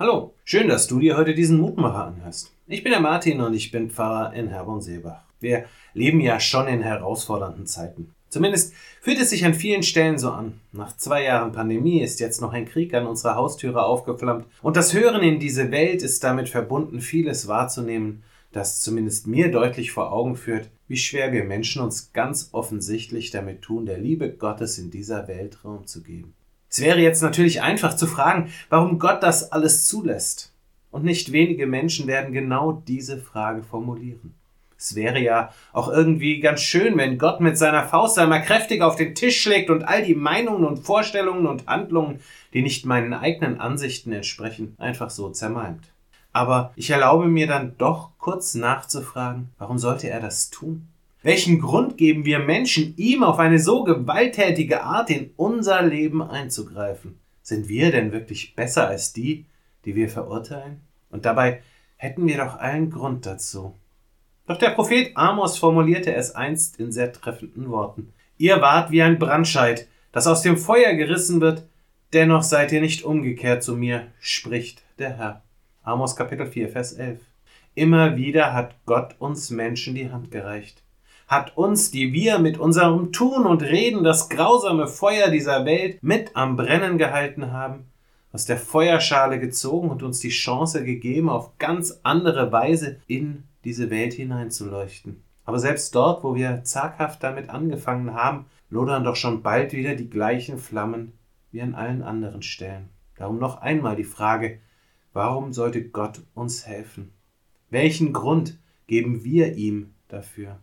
Hallo, schön, dass du dir heute diesen Mutmacher anhörst. Ich bin der Martin und ich bin Pfarrer in Herborn-Seebach. Wir leben ja schon in herausfordernden Zeiten. Zumindest fühlt es sich an vielen Stellen so an. Nach zwei Jahren Pandemie ist jetzt noch ein Krieg an unserer Haustüre aufgeflammt und das Hören in diese Welt ist damit verbunden, vieles wahrzunehmen, das zumindest mir deutlich vor Augen führt, wie schwer wir Menschen uns ganz offensichtlich damit tun, der Liebe Gottes in dieser Welt Raum zu geben. Es wäre jetzt natürlich einfach zu fragen, warum Gott das alles zulässt. Und nicht wenige Menschen werden genau diese Frage formulieren. Es wäre ja auch irgendwie ganz schön, wenn Gott mit seiner Faust einmal kräftig auf den Tisch schlägt und all die Meinungen und Vorstellungen und Handlungen, die nicht meinen eigenen Ansichten entsprechen, einfach so zermalmt. Aber ich erlaube mir dann doch kurz nachzufragen, warum sollte er das tun? Welchen Grund geben wir Menschen, ihm auf eine so gewalttätige Art in unser Leben einzugreifen? Sind wir denn wirklich besser als die, die wir verurteilen? Und dabei hätten wir doch allen Grund dazu. Doch der Prophet Amos formulierte es einst in sehr treffenden Worten. Ihr wart wie ein Brandscheid, das aus dem Feuer gerissen wird, dennoch seid ihr nicht umgekehrt zu mir, spricht der Herr. Amos Kapitel 4, Vers 11. Immer wieder hat Gott uns Menschen die Hand gereicht hat uns, die wir mit unserem Tun und Reden das grausame Feuer dieser Welt mit am Brennen gehalten haben, aus der Feuerschale gezogen und uns die Chance gegeben, auf ganz andere Weise in diese Welt hineinzuleuchten. Aber selbst dort, wo wir zaghaft damit angefangen haben, lodern doch schon bald wieder die gleichen Flammen wie an allen anderen Stellen. Darum noch einmal die Frage, warum sollte Gott uns helfen? Welchen Grund geben wir ihm dafür?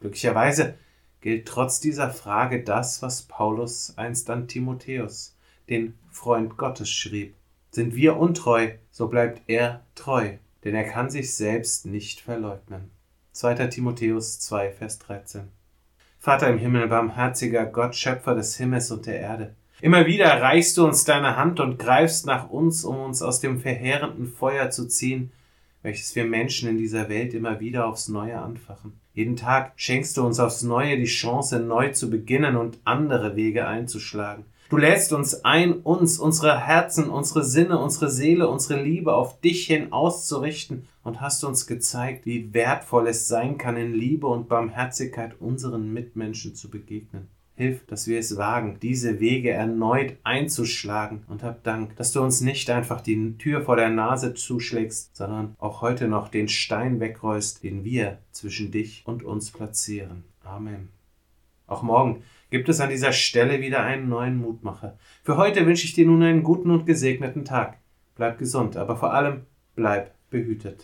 Glücklicherweise gilt trotz dieser Frage das, was Paulus einst an Timotheus, den Freund Gottes, schrieb. Sind wir untreu, so bleibt er treu, denn er kann sich selbst nicht verleugnen. 2. Timotheus 2, Vers 13. Vater im Himmel, barmherziger Gott, Schöpfer des Himmels und der Erde. Immer wieder reichst du uns deine Hand und greifst nach uns, um uns aus dem verheerenden Feuer zu ziehen, welches wir Menschen in dieser Welt immer wieder aufs Neue anfachen. Jeden Tag schenkst du uns aufs Neue die Chance, neu zu beginnen und andere Wege einzuschlagen. Du lädst uns ein, uns, unsere Herzen, unsere Sinne, unsere Seele, unsere Liebe auf dich hin auszurichten und hast uns gezeigt, wie wertvoll es sein kann, in Liebe und Barmherzigkeit unseren Mitmenschen zu begegnen. Hilf, dass wir es wagen, diese Wege erneut einzuschlagen und hab Dank, dass du uns nicht einfach die Tür vor der Nase zuschlägst, sondern auch heute noch den Stein wegräust, den wir zwischen dich und uns platzieren. Amen. Auch morgen gibt es an dieser Stelle wieder einen neuen Mutmacher. Für heute wünsche ich dir nun einen guten und gesegneten Tag. Bleib gesund, aber vor allem bleib behütet.